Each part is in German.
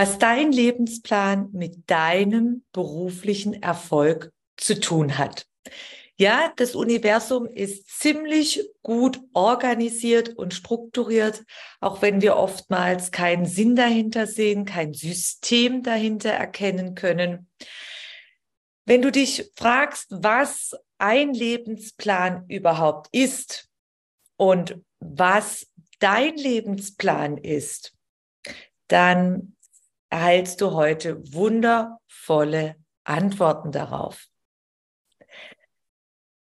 Was dein Lebensplan mit deinem beruflichen Erfolg zu tun hat. Ja, das Universum ist ziemlich gut organisiert und strukturiert, auch wenn wir oftmals keinen Sinn dahinter sehen, kein System dahinter erkennen können. Wenn du dich fragst, was ein Lebensplan überhaupt ist und was dein Lebensplan ist, dann erhältst du heute wundervolle Antworten darauf.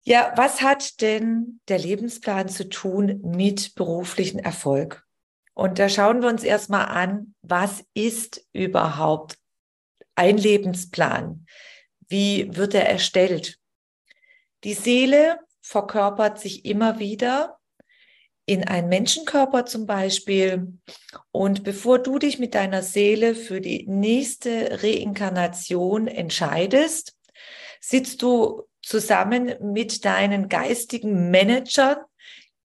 Ja, was hat denn der Lebensplan zu tun mit beruflichen Erfolg? Und da schauen wir uns erstmal an, was ist überhaupt ein Lebensplan? Wie wird er erstellt? Die Seele verkörpert sich immer wieder in einen Menschenkörper zum Beispiel. Und bevor du dich mit deiner Seele für die nächste Reinkarnation entscheidest, sitzt du zusammen mit deinen geistigen Managern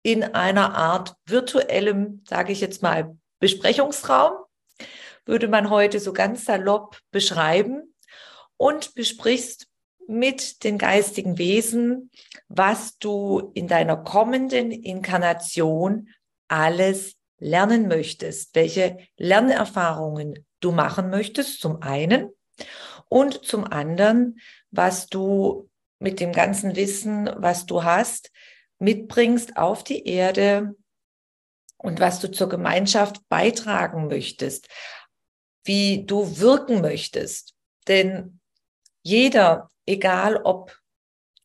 in einer Art virtuellem, sage ich jetzt mal, Besprechungsraum, würde man heute so ganz salopp beschreiben und besprichst mit den geistigen Wesen, was du in deiner kommenden Inkarnation alles lernen möchtest, welche Lernerfahrungen du machen möchtest, zum einen, und zum anderen, was du mit dem ganzen Wissen, was du hast, mitbringst auf die Erde und was du zur Gemeinschaft beitragen möchtest, wie du wirken möchtest. Denn jeder egal ob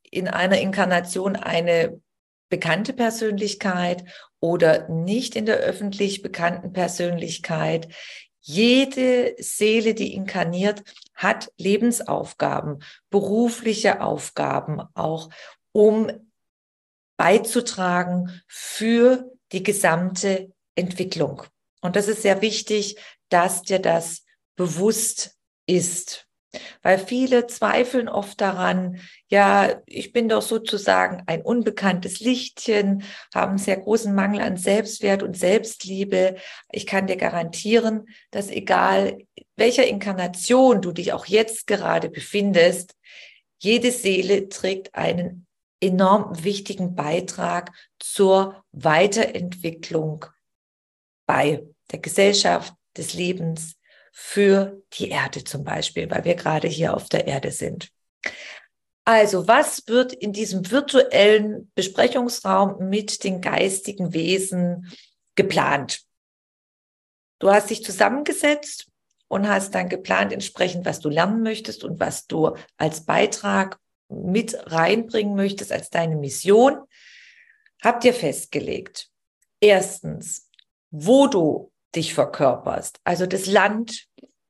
in einer Inkarnation eine bekannte Persönlichkeit oder nicht in der öffentlich bekannten Persönlichkeit. Jede Seele, die inkarniert, hat Lebensaufgaben, berufliche Aufgaben auch, um beizutragen für die gesamte Entwicklung. Und das ist sehr wichtig, dass dir das bewusst ist. Weil viele zweifeln oft daran, ja, ich bin doch sozusagen ein unbekanntes Lichtchen, haben sehr großen Mangel an Selbstwert und Selbstliebe. Ich kann dir garantieren, dass egal welcher Inkarnation du dich auch jetzt gerade befindest, jede Seele trägt einen enorm wichtigen Beitrag zur Weiterentwicklung bei der Gesellschaft, des Lebens, für die Erde zum Beispiel, weil wir gerade hier auf der Erde sind. Also, was wird in diesem virtuellen Besprechungsraum mit den geistigen Wesen geplant? Du hast dich zusammengesetzt und hast dann geplant, entsprechend, was du lernen möchtest und was du als Beitrag mit reinbringen möchtest, als deine Mission. Habt ihr festgelegt. Erstens, wo du dich verkörperst. Also das Land,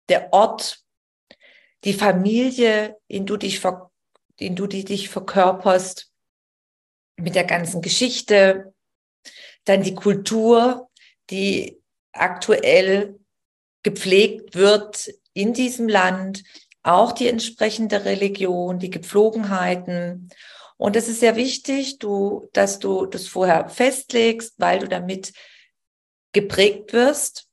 der Ort, die Familie, in du dich, in du dich verkörperst, mit der ganzen Geschichte, dann die Kultur, die aktuell gepflegt wird in diesem Land, auch die entsprechende Religion, die Gepflogenheiten. Und es ist sehr wichtig, du, dass du das vorher festlegst, weil du damit geprägt wirst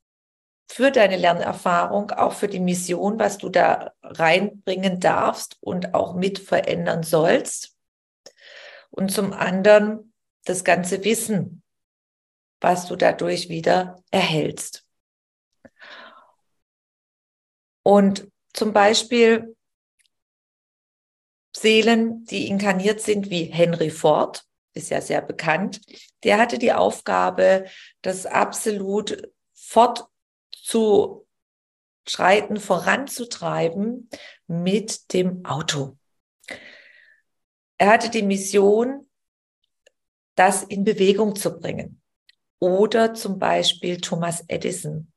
für deine Lernerfahrung, auch für die Mission, was du da reinbringen darfst und auch mit verändern sollst. Und zum anderen das ganze Wissen, was du dadurch wieder erhältst. Und zum Beispiel Seelen, die inkarniert sind, wie Henry Ford, ist ja sehr bekannt, der hatte die Aufgabe, das absolut fortzuschreiten, voranzutreiben mit dem Auto. Er hatte die Mission, das in Bewegung zu bringen. Oder zum Beispiel Thomas Edison.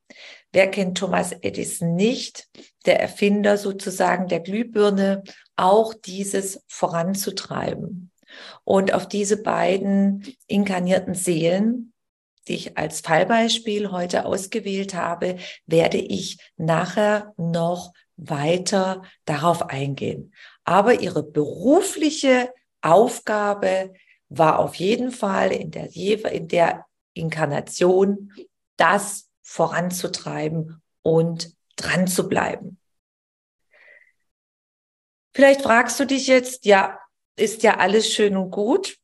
Wer kennt Thomas Edison nicht? Der Erfinder sozusagen der Glühbirne, auch dieses voranzutreiben. Und auf diese beiden inkarnierten Seelen, die ich als Fallbeispiel heute ausgewählt habe, werde ich nachher noch weiter darauf eingehen. Aber ihre berufliche Aufgabe war auf jeden Fall in der, in der Inkarnation, das voranzutreiben und dran zu bleiben. Vielleicht fragst du dich jetzt, ja, ist ja alles schön und gut,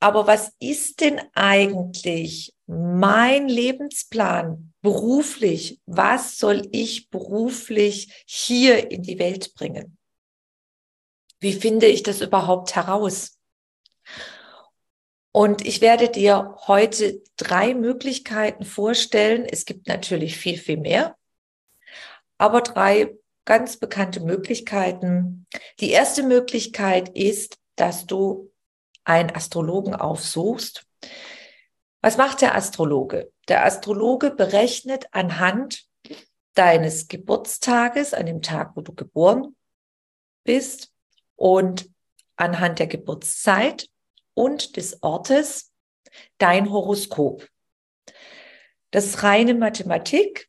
aber was ist denn eigentlich mein Lebensplan beruflich? Was soll ich beruflich hier in die Welt bringen? Wie finde ich das überhaupt heraus? Und ich werde dir heute drei Möglichkeiten vorstellen. Es gibt natürlich viel, viel mehr, aber drei ganz bekannte Möglichkeiten. Die erste Möglichkeit ist, dass du einen Astrologen aufsuchst. Was macht der Astrologe? Der Astrologe berechnet anhand deines Geburtstages, an dem Tag, wo du geboren bist, und anhand der Geburtszeit und des Ortes dein Horoskop. Das ist reine Mathematik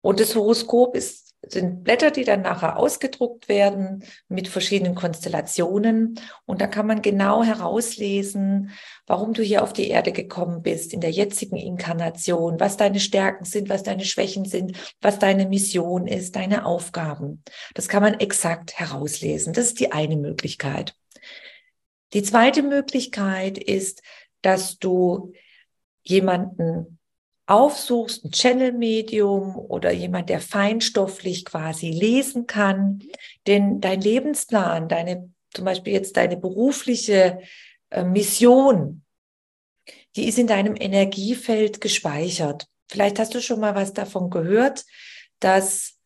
und das Horoskop ist sind Blätter, die dann nachher ausgedruckt werden mit verschiedenen Konstellationen. Und da kann man genau herauslesen, warum du hier auf die Erde gekommen bist, in der jetzigen Inkarnation, was deine Stärken sind, was deine Schwächen sind, was deine Mission ist, deine Aufgaben. Das kann man exakt herauslesen. Das ist die eine Möglichkeit. Die zweite Möglichkeit ist, dass du jemanden aufsuchst, ein Channel-Medium oder jemand, der feinstofflich quasi lesen kann. Denn dein Lebensplan, deine, zum Beispiel jetzt deine berufliche äh, Mission, die ist in deinem Energiefeld gespeichert. Vielleicht hast du schon mal was davon gehört, dass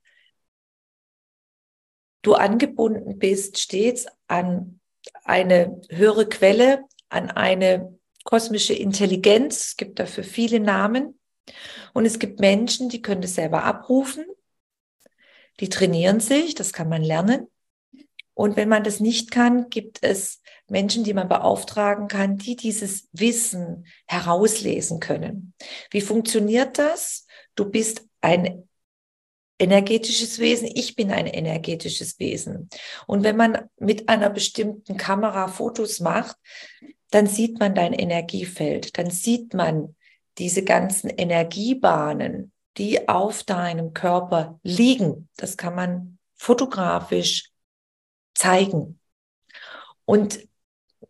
du angebunden bist stets an eine höhere Quelle, an eine kosmische Intelligenz. Es gibt dafür viele Namen. Und es gibt Menschen, die können das selber abrufen, die trainieren sich, das kann man lernen. Und wenn man das nicht kann, gibt es Menschen, die man beauftragen kann, die dieses Wissen herauslesen können. Wie funktioniert das? Du bist ein energetisches Wesen, ich bin ein energetisches Wesen. Und wenn man mit einer bestimmten Kamera Fotos macht, dann sieht man dein Energiefeld, dann sieht man diese ganzen Energiebahnen, die auf deinem Körper liegen, das kann man fotografisch zeigen. Und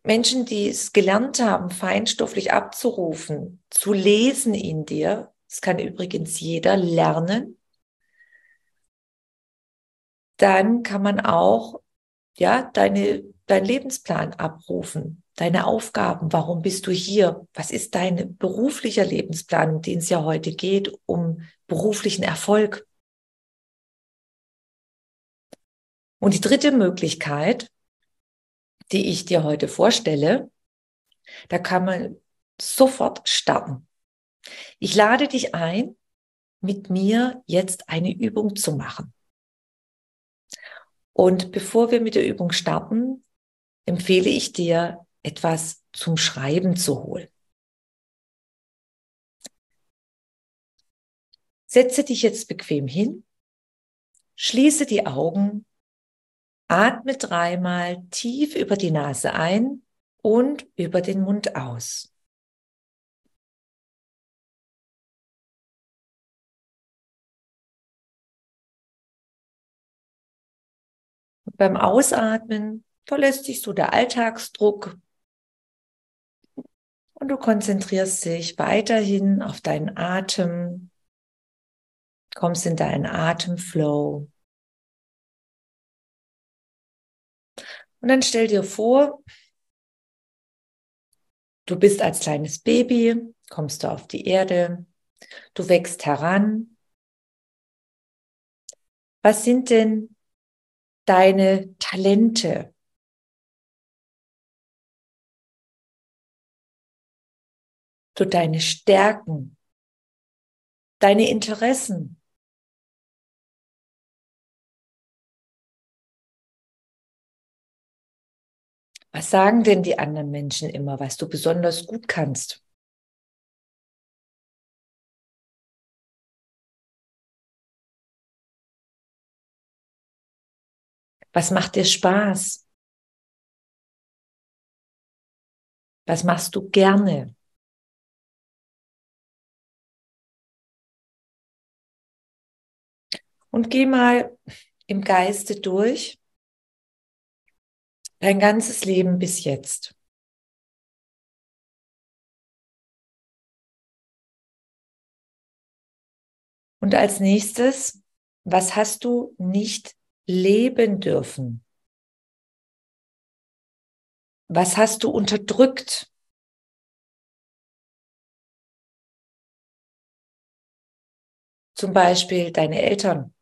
Menschen, die es gelernt haben, feinstofflich abzurufen, zu lesen in dir, das kann übrigens jeder lernen, dann kann man auch ja deine dein Lebensplan abrufen deine Aufgaben, warum bist du hier, was ist dein beruflicher Lebensplan, den es ja heute geht, um beruflichen Erfolg. Und die dritte Möglichkeit, die ich dir heute vorstelle, da kann man sofort starten. Ich lade dich ein, mit mir jetzt eine Übung zu machen. Und bevor wir mit der Übung starten, empfehle ich dir, etwas zum Schreiben zu holen. Setze dich jetzt bequem hin, schließe die Augen, atme dreimal tief über die Nase ein und über den Mund aus. Beim Ausatmen verlässt dich so der Alltagsdruck und du konzentrierst dich weiterhin auf deinen Atem, kommst in deinen Atemflow. Und dann stell dir vor, du bist als kleines Baby, kommst du auf die Erde, du wächst heran. Was sind denn deine Talente? So deine Stärken, deine Interessen. Was sagen denn die anderen Menschen immer, was du besonders gut kannst? Was macht dir Spaß? Was machst du gerne? Und geh mal im Geiste durch dein ganzes Leben bis jetzt. Und als nächstes, was hast du nicht leben dürfen? Was hast du unterdrückt? Zum Beispiel deine Eltern.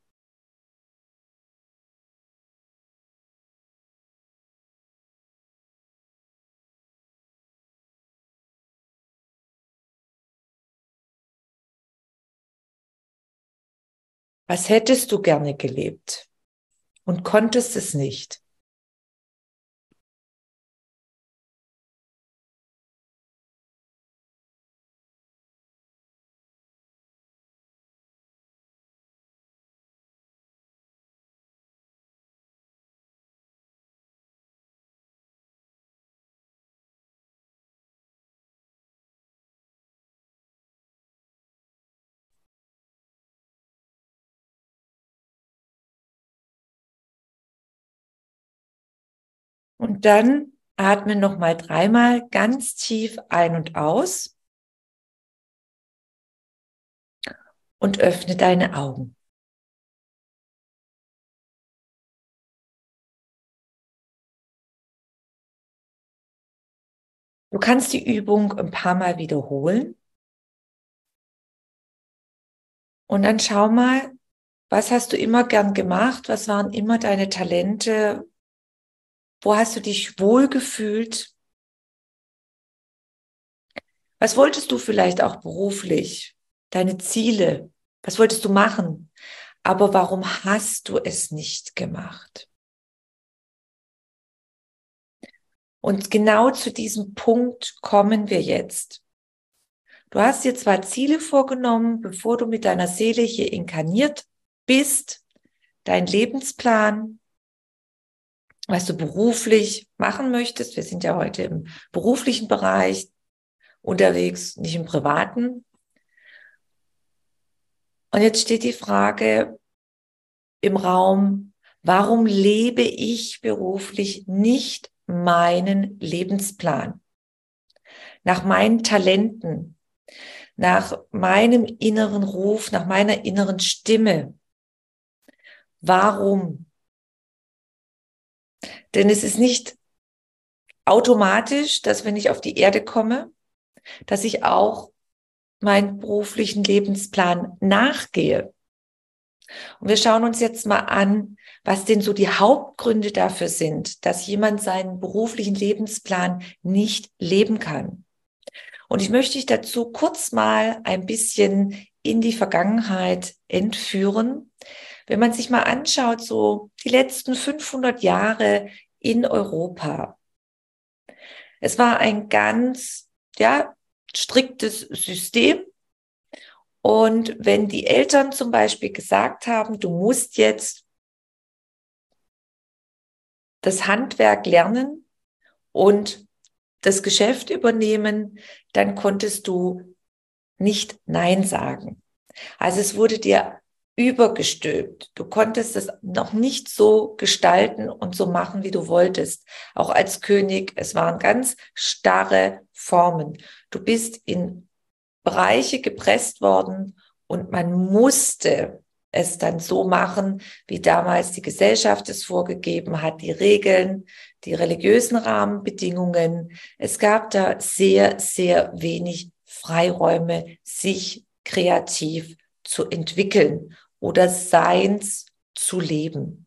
Was hättest du gerne gelebt? und konntest es nicht. Und dann atme nochmal dreimal ganz tief ein und aus und öffne deine Augen. Du kannst die Übung ein paar Mal wiederholen. Und dann schau mal, was hast du immer gern gemacht? Was waren immer deine Talente? Wo hast du dich wohlgefühlt? Was wolltest du vielleicht auch beruflich? Deine Ziele? Was wolltest du machen? Aber warum hast du es nicht gemacht? Und genau zu diesem Punkt kommen wir jetzt. Du hast dir zwar Ziele vorgenommen, bevor du mit deiner Seele hier inkarniert bist, dein Lebensplan, was du beruflich machen möchtest. Wir sind ja heute im beruflichen Bereich unterwegs, nicht im privaten. Und jetzt steht die Frage im Raum, warum lebe ich beruflich nicht meinen Lebensplan? Nach meinen Talenten, nach meinem inneren Ruf, nach meiner inneren Stimme. Warum denn es ist nicht automatisch, dass wenn ich auf die Erde komme, dass ich auch meinen beruflichen Lebensplan nachgehe. Und wir schauen uns jetzt mal an, was denn so die Hauptgründe dafür sind, dass jemand seinen beruflichen Lebensplan nicht leben kann. Und ich möchte dich dazu kurz mal ein bisschen in die Vergangenheit entführen, wenn man sich mal anschaut, so die letzten 500 Jahre in Europa. Es war ein ganz, ja, striktes System. Und wenn die Eltern zum Beispiel gesagt haben, du musst jetzt das Handwerk lernen und das Geschäft übernehmen, dann konntest du nicht Nein sagen. Also es wurde dir übergestülpt. Du konntest es noch nicht so gestalten und so machen, wie du wolltest. Auch als König, es waren ganz starre Formen. Du bist in Bereiche gepresst worden und man musste es dann so machen, wie damals die Gesellschaft es vorgegeben hat, die Regeln, die religiösen Rahmenbedingungen. Es gab da sehr, sehr wenig Freiräume, sich kreativ zu entwickeln oder Seins zu leben.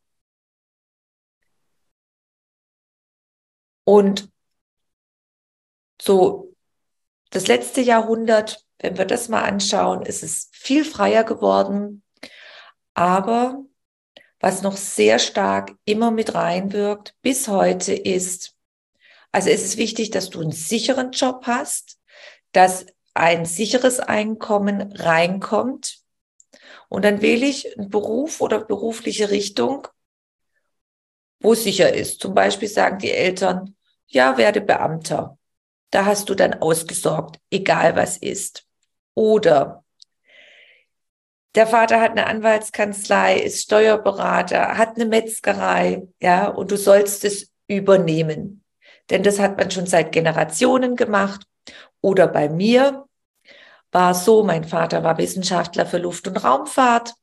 Und so das letzte Jahrhundert, wenn wir das mal anschauen, ist es viel freier geworden. Aber was noch sehr stark immer mit reinwirkt bis heute ist, also es ist wichtig, dass du einen sicheren Job hast, dass ein sicheres Einkommen reinkommt. Und dann wähle ich einen Beruf oder berufliche Richtung, wo es sicher ist. Zum Beispiel sagen die Eltern, ja, werde Beamter. Da hast du dann ausgesorgt, egal was ist. Oder der Vater hat eine Anwaltskanzlei, ist Steuerberater, hat eine Metzgerei, ja, und du sollst es übernehmen. Denn das hat man schon seit Generationen gemacht. Oder bei mir war so, mein Vater war Wissenschaftler für Luft- und Raumfahrt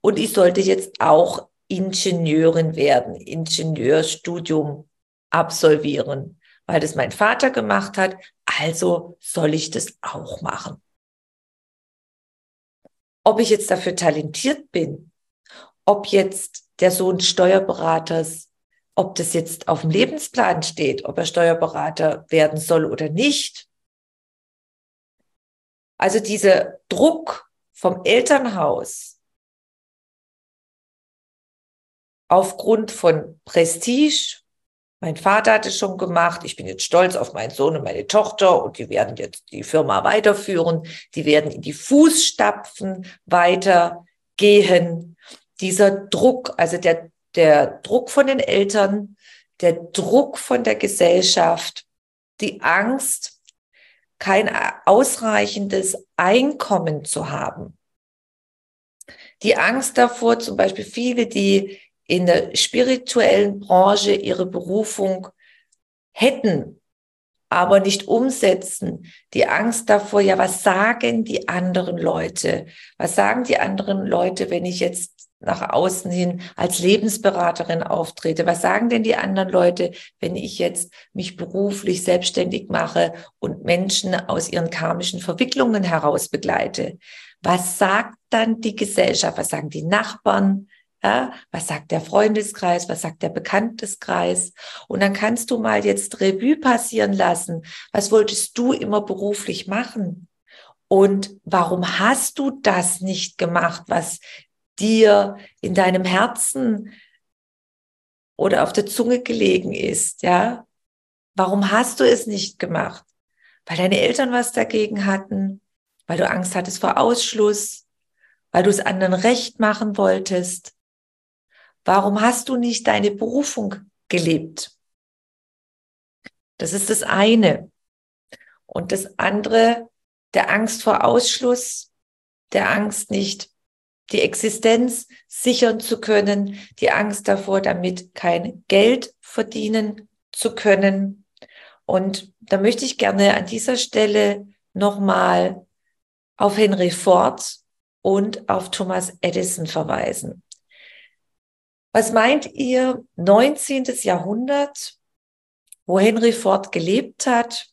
und ich sollte jetzt auch Ingenieurin werden, Ingenieurstudium absolvieren, weil das mein Vater gemacht hat. Also soll ich das auch machen. Ob ich jetzt dafür talentiert bin, ob jetzt der Sohn Steuerberaters, ob das jetzt auf dem Lebensplan steht, ob er Steuerberater werden soll oder nicht. Also dieser Druck vom Elternhaus aufgrund von Prestige, mein Vater hat es schon gemacht. Ich bin jetzt stolz auf meinen Sohn und meine Tochter und die werden jetzt die Firma weiterführen. Die werden in die Fußstapfen weitergehen. Dieser Druck, also der, der Druck von den Eltern, der Druck von der Gesellschaft, die Angst, kein ausreichendes Einkommen zu haben. Die Angst davor, zum Beispiel viele, die in der spirituellen Branche ihre Berufung hätten, aber nicht umsetzen. Die Angst davor, ja, was sagen die anderen Leute? Was sagen die anderen Leute, wenn ich jetzt nach außen hin als Lebensberaterin auftrete? Was sagen denn die anderen Leute, wenn ich jetzt mich beruflich selbstständig mache und Menschen aus ihren karmischen Verwicklungen heraus begleite? Was sagt dann die Gesellschaft? Was sagen die Nachbarn? Ja, was sagt der Freundeskreis? Was sagt der Bekannteskreis? Und dann kannst du mal jetzt Revue passieren lassen. Was wolltest du immer beruflich machen? Und warum hast du das nicht gemacht, was dir in deinem Herzen oder auf der Zunge gelegen ist? Ja, warum hast du es nicht gemacht? Weil deine Eltern was dagegen hatten, weil du Angst hattest vor Ausschluss, weil du es anderen recht machen wolltest, Warum hast du nicht deine Berufung gelebt? Das ist das eine. Und das andere, der Angst vor Ausschluss, der Angst nicht die Existenz sichern zu können, die Angst davor, damit kein Geld verdienen zu können. Und da möchte ich gerne an dieser Stelle nochmal auf Henry Ford und auf Thomas Edison verweisen. Was meint ihr, 19. Jahrhundert, wo Henry Ford gelebt hat?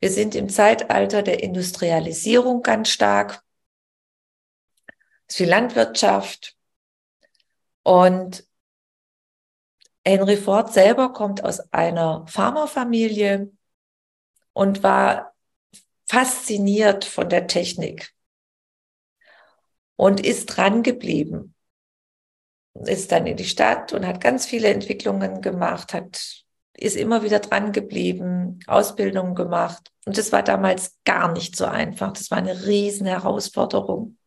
Wir sind im Zeitalter der Industrialisierung ganz stark. Ist viel Landwirtschaft. Und Henry Ford selber kommt aus einer Farmerfamilie und war fasziniert von der Technik und ist dran geblieben ist dann in die Stadt und hat ganz viele Entwicklungen gemacht, hat, ist immer wieder dran geblieben, Ausbildungen gemacht. Und das war damals gar nicht so einfach. Das war eine riesen Herausforderung.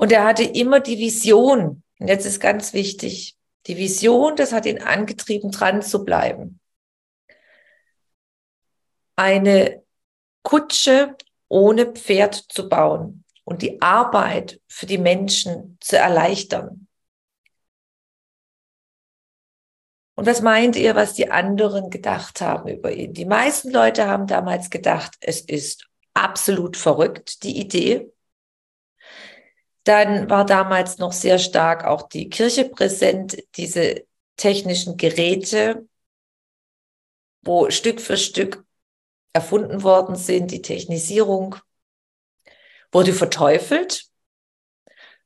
Und er hatte immer die Vision. Und jetzt ist ganz wichtig. Die Vision, das hat ihn angetrieben, dran zu bleiben. Eine Kutsche ohne Pferd zu bauen und die Arbeit für die Menschen zu erleichtern. Und was meint ihr, was die anderen gedacht haben über ihn? Die meisten Leute haben damals gedacht, es ist absolut verrückt, die Idee. Dann war damals noch sehr stark auch die Kirche präsent, diese technischen Geräte, wo Stück für Stück erfunden worden sind. Die Technisierung wurde verteufelt.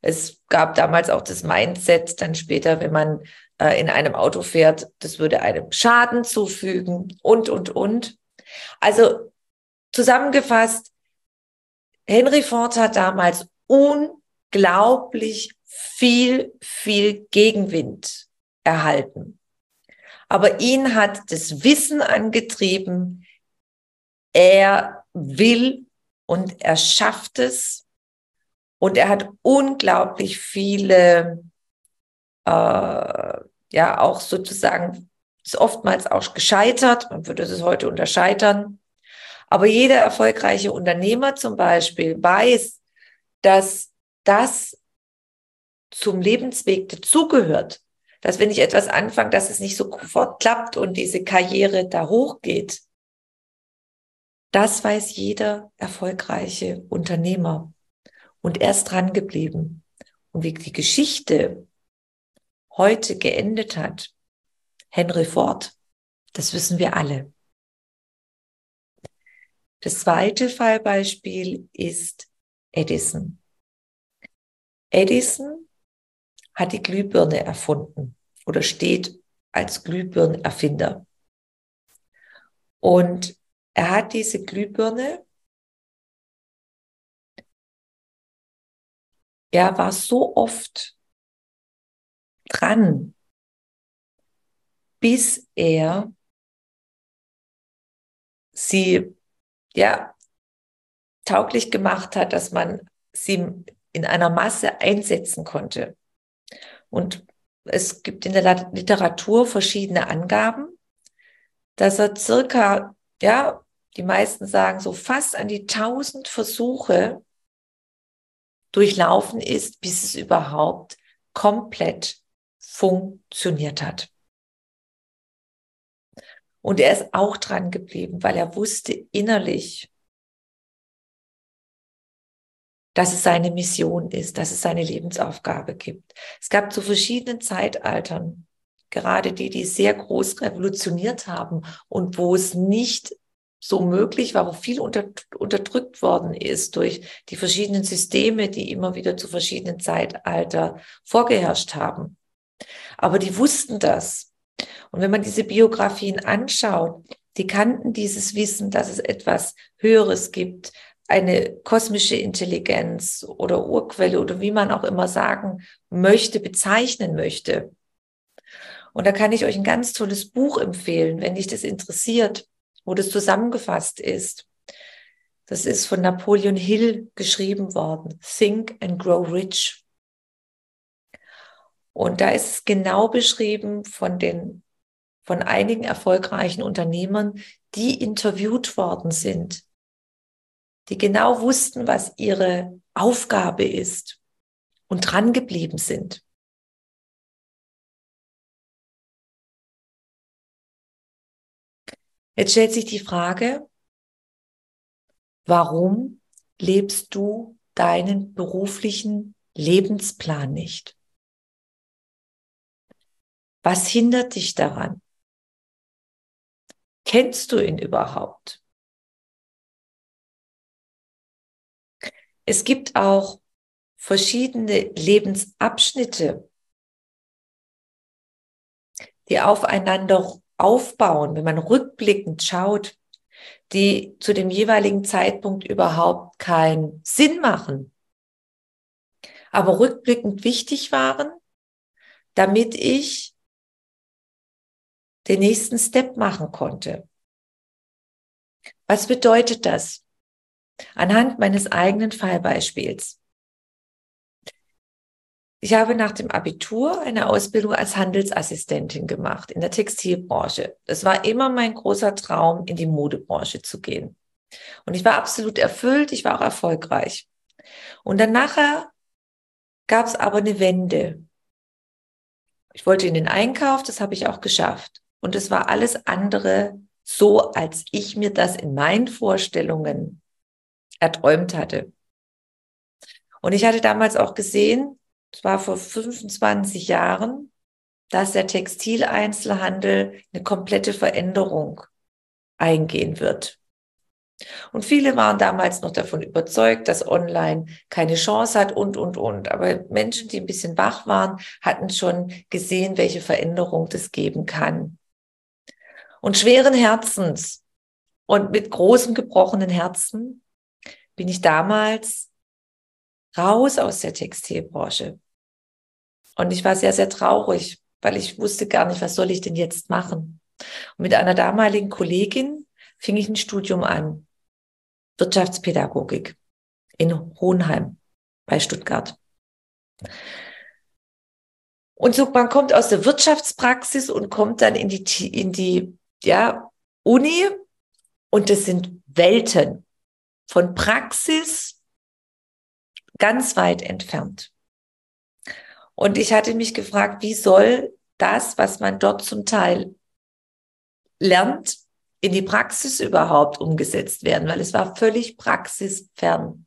Es gab damals auch das Mindset, dann später, wenn man äh, in einem Auto fährt, das würde einem Schaden zufügen und, und, und. Also zusammengefasst, Henry Ford hat damals unglaublich viel, viel Gegenwind erhalten. Aber ihn hat das Wissen angetrieben, er will und er schafft es. Und er hat unglaublich viele, äh, ja, auch sozusagen, ist oftmals auch gescheitert. Man würde es heute unterscheitern. Aber jeder erfolgreiche Unternehmer zum Beispiel weiß, dass das zum Lebensweg dazugehört. Dass wenn ich etwas anfange, dass es nicht sofort klappt und diese Karriere da hochgeht. Das weiß jeder erfolgreiche Unternehmer. Und er ist dran geblieben. Und wie die Geschichte heute geendet hat, Henry Ford, das wissen wir alle. Das zweite Fallbeispiel ist Edison. Edison hat die Glühbirne erfunden oder steht als Glühbirnenerfinder. Und er hat diese Glühbirne, er war so oft dran, bis er sie ja tauglich gemacht hat, dass man sie in einer Masse einsetzen konnte. Und es gibt in der Literatur verschiedene Angaben, dass er circa ja, die meisten sagen so fast an die tausend Versuche durchlaufen ist, bis es überhaupt komplett funktioniert hat. Und er ist auch dran geblieben, weil er wusste innerlich, dass es seine Mission ist, dass es seine Lebensaufgabe gibt. Es gab zu verschiedenen Zeitaltern gerade die, die sehr groß revolutioniert haben und wo es nicht so möglich war, wo viel unter, unterdrückt worden ist durch die verschiedenen Systeme, die immer wieder zu verschiedenen Zeitalter vorgeherrscht haben. Aber die wussten das. Und wenn man diese Biografien anschaut, die kannten dieses Wissen, dass es etwas Höheres gibt, eine kosmische Intelligenz oder Urquelle oder wie man auch immer sagen möchte, bezeichnen möchte. Und da kann ich euch ein ganz tolles Buch empfehlen, wenn dich das interessiert, wo das zusammengefasst ist. Das ist von Napoleon Hill geschrieben worden. Think and Grow Rich. Und da ist es genau beschrieben von den, von einigen erfolgreichen Unternehmern, die interviewt worden sind, die genau wussten, was ihre Aufgabe ist und dran geblieben sind. Jetzt stellt sich die Frage, warum lebst du deinen beruflichen Lebensplan nicht? Was hindert dich daran? Kennst du ihn überhaupt? Es gibt auch verschiedene Lebensabschnitte, die aufeinander aufbauen, wenn man rückblickend schaut, die zu dem jeweiligen Zeitpunkt überhaupt keinen Sinn machen, aber rückblickend wichtig waren, damit ich den nächsten Step machen konnte. Was bedeutet das? Anhand meines eigenen Fallbeispiels. Ich habe nach dem Abitur eine Ausbildung als Handelsassistentin gemacht in der Textilbranche. Es war immer mein großer Traum, in die Modebranche zu gehen. Und ich war absolut erfüllt, ich war auch erfolgreich. Und dann nachher gab es aber eine Wende. Ich wollte in den Einkauf, das habe ich auch geschafft. Und es war alles andere so, als ich mir das in meinen Vorstellungen erträumt hatte. Und ich hatte damals auch gesehen, es war vor 25 Jahren, dass der Textileinzelhandel eine komplette Veränderung eingehen wird. Und viele waren damals noch davon überzeugt, dass online keine Chance hat und, und, und. Aber Menschen, die ein bisschen wach waren, hatten schon gesehen, welche Veränderung das geben kann. Und schweren Herzens Und mit großem gebrochenen Herzen bin ich damals raus aus der Textilbranche. Und ich war sehr, sehr traurig, weil ich wusste gar nicht, was soll ich denn jetzt machen. Und mit einer damaligen Kollegin fing ich ein Studium an. Wirtschaftspädagogik in Hohenheim bei Stuttgart. Und so, man kommt aus der Wirtschaftspraxis und kommt dann in die, in die, ja, Uni. Und das sind Welten von Praxis ganz weit entfernt. Und ich hatte mich gefragt, wie soll das, was man dort zum Teil lernt, in die Praxis überhaupt umgesetzt werden, weil es war völlig praxisfern.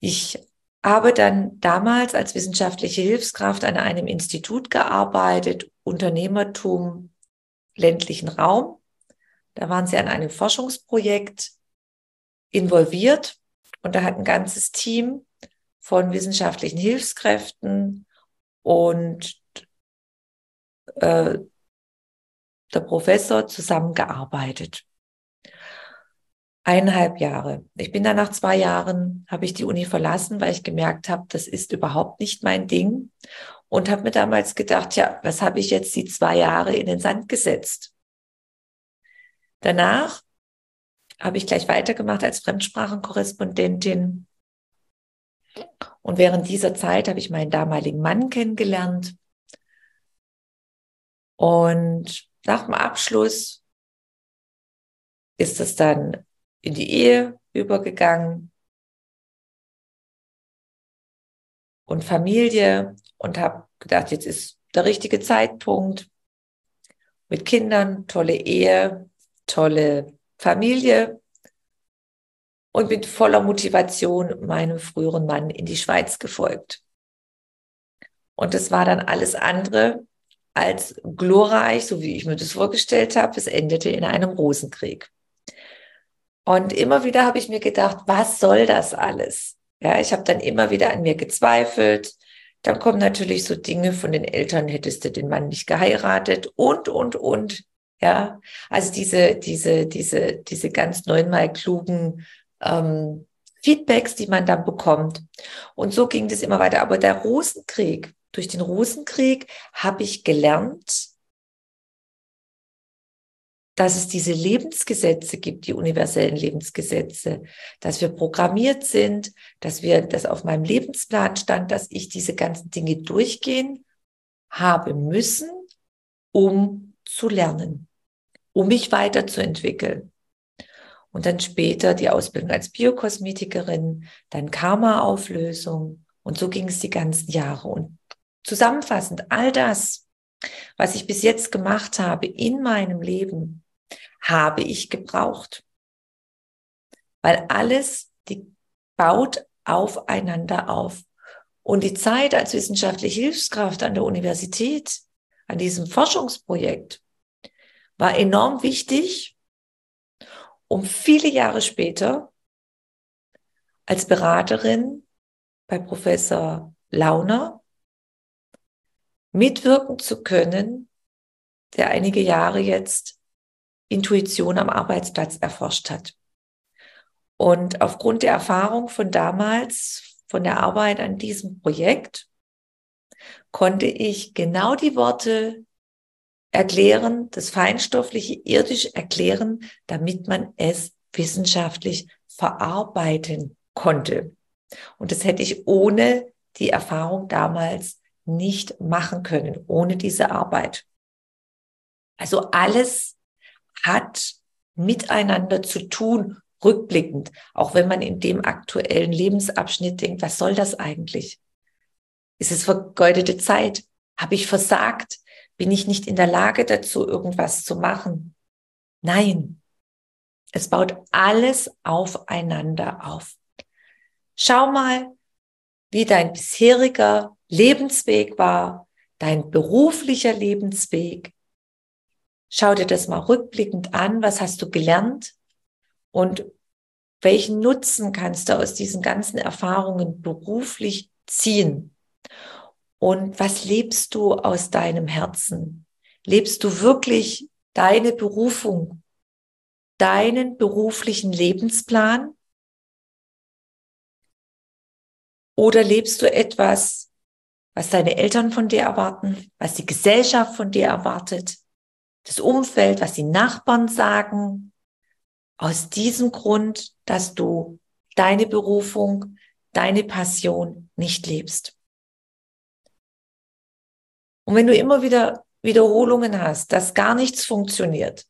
Ich habe dann damals als wissenschaftliche Hilfskraft an einem Institut gearbeitet, Unternehmertum ländlichen Raum. Da waren sie an einem Forschungsprojekt involviert und da hat ein ganzes Team von wissenschaftlichen Hilfskräften und äh, der Professor zusammengearbeitet. Eineinhalb Jahre. Ich bin dann nach zwei Jahren, habe ich die Uni verlassen, weil ich gemerkt habe, das ist überhaupt nicht mein Ding. Und habe mir damals gedacht, ja, was habe ich jetzt die zwei Jahre in den Sand gesetzt? Danach habe ich gleich weitergemacht als Fremdsprachenkorrespondentin. Und während dieser Zeit habe ich meinen damaligen Mann kennengelernt. Und nach dem Abschluss ist es dann in die Ehe übergegangen und Familie und habe gedacht, jetzt ist der richtige Zeitpunkt mit Kindern, tolle Ehe, tolle Familie und mit voller Motivation meinem früheren Mann in die Schweiz gefolgt. Und das war dann alles andere als glorreich, so wie ich mir das vorgestellt habe. Es endete in einem Rosenkrieg. Und immer wieder habe ich mir gedacht, was soll das alles? Ja, ich habe dann immer wieder an mir gezweifelt. Dann kommen natürlich so Dinge von den Eltern, hättest du den Mann nicht geheiratet und, und, und. Ja, also diese, diese, diese, diese ganz neunmal klugen ähm, Feedbacks, die man dann bekommt. Und so ging das immer weiter. Aber der Rosenkrieg, durch den Rosenkrieg habe ich gelernt, dass es diese Lebensgesetze gibt, die universellen Lebensgesetze, dass wir programmiert sind, dass wir, dass auf meinem Lebensplan stand, dass ich diese ganzen Dinge durchgehen habe müssen, um zu lernen, um mich weiterzuentwickeln. Und dann später die Ausbildung als Biokosmetikerin, dann Karma-Auflösung. Und so ging es die ganzen Jahre. Und zusammenfassend, all das, was ich bis jetzt gemacht habe in meinem Leben, habe ich gebraucht. Weil alles die baut aufeinander auf. Und die Zeit als wissenschaftliche Hilfskraft an der Universität, an diesem Forschungsprojekt, war enorm wichtig, um viele Jahre später als Beraterin bei Professor Launer mitwirken zu können, der einige Jahre jetzt Intuition am Arbeitsplatz erforscht hat. Und aufgrund der Erfahrung von damals, von der Arbeit an diesem Projekt, konnte ich genau die Worte erklären, das feinstoffliche irdisch erklären, damit man es wissenschaftlich verarbeiten konnte. Und das hätte ich ohne die Erfahrung damals nicht machen können, ohne diese Arbeit. Also alles hat miteinander zu tun, rückblickend, auch wenn man in dem aktuellen Lebensabschnitt denkt, was soll das eigentlich? Ist es vergeudete Zeit? Habe ich versagt? Bin ich nicht in der Lage dazu, irgendwas zu machen? Nein. Es baut alles aufeinander auf. Schau mal, wie dein bisheriger Lebensweg war, dein beruflicher Lebensweg, Schau dir das mal rückblickend an. Was hast du gelernt? Und welchen Nutzen kannst du aus diesen ganzen Erfahrungen beruflich ziehen? Und was lebst du aus deinem Herzen? Lebst du wirklich deine Berufung? deinen beruflichen Lebensplan? Oder lebst du etwas, was deine Eltern von dir erwarten, was die Gesellschaft von dir erwartet, das Umfeld, was die Nachbarn sagen, aus diesem Grund, dass du deine Berufung, deine Passion nicht lebst. Und wenn du immer wieder Wiederholungen hast, dass gar nichts funktioniert,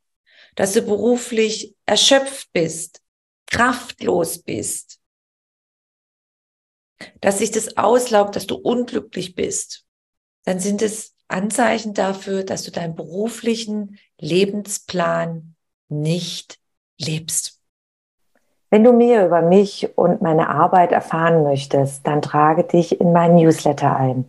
dass du beruflich erschöpft bist, kraftlos bist, dass sich das auslaugt, dass du unglücklich bist, dann sind es Anzeichen dafür, dass du deinen beruflichen Lebensplan nicht lebst. Wenn du mehr über mich und meine Arbeit erfahren möchtest, dann trage dich in meinen Newsletter ein.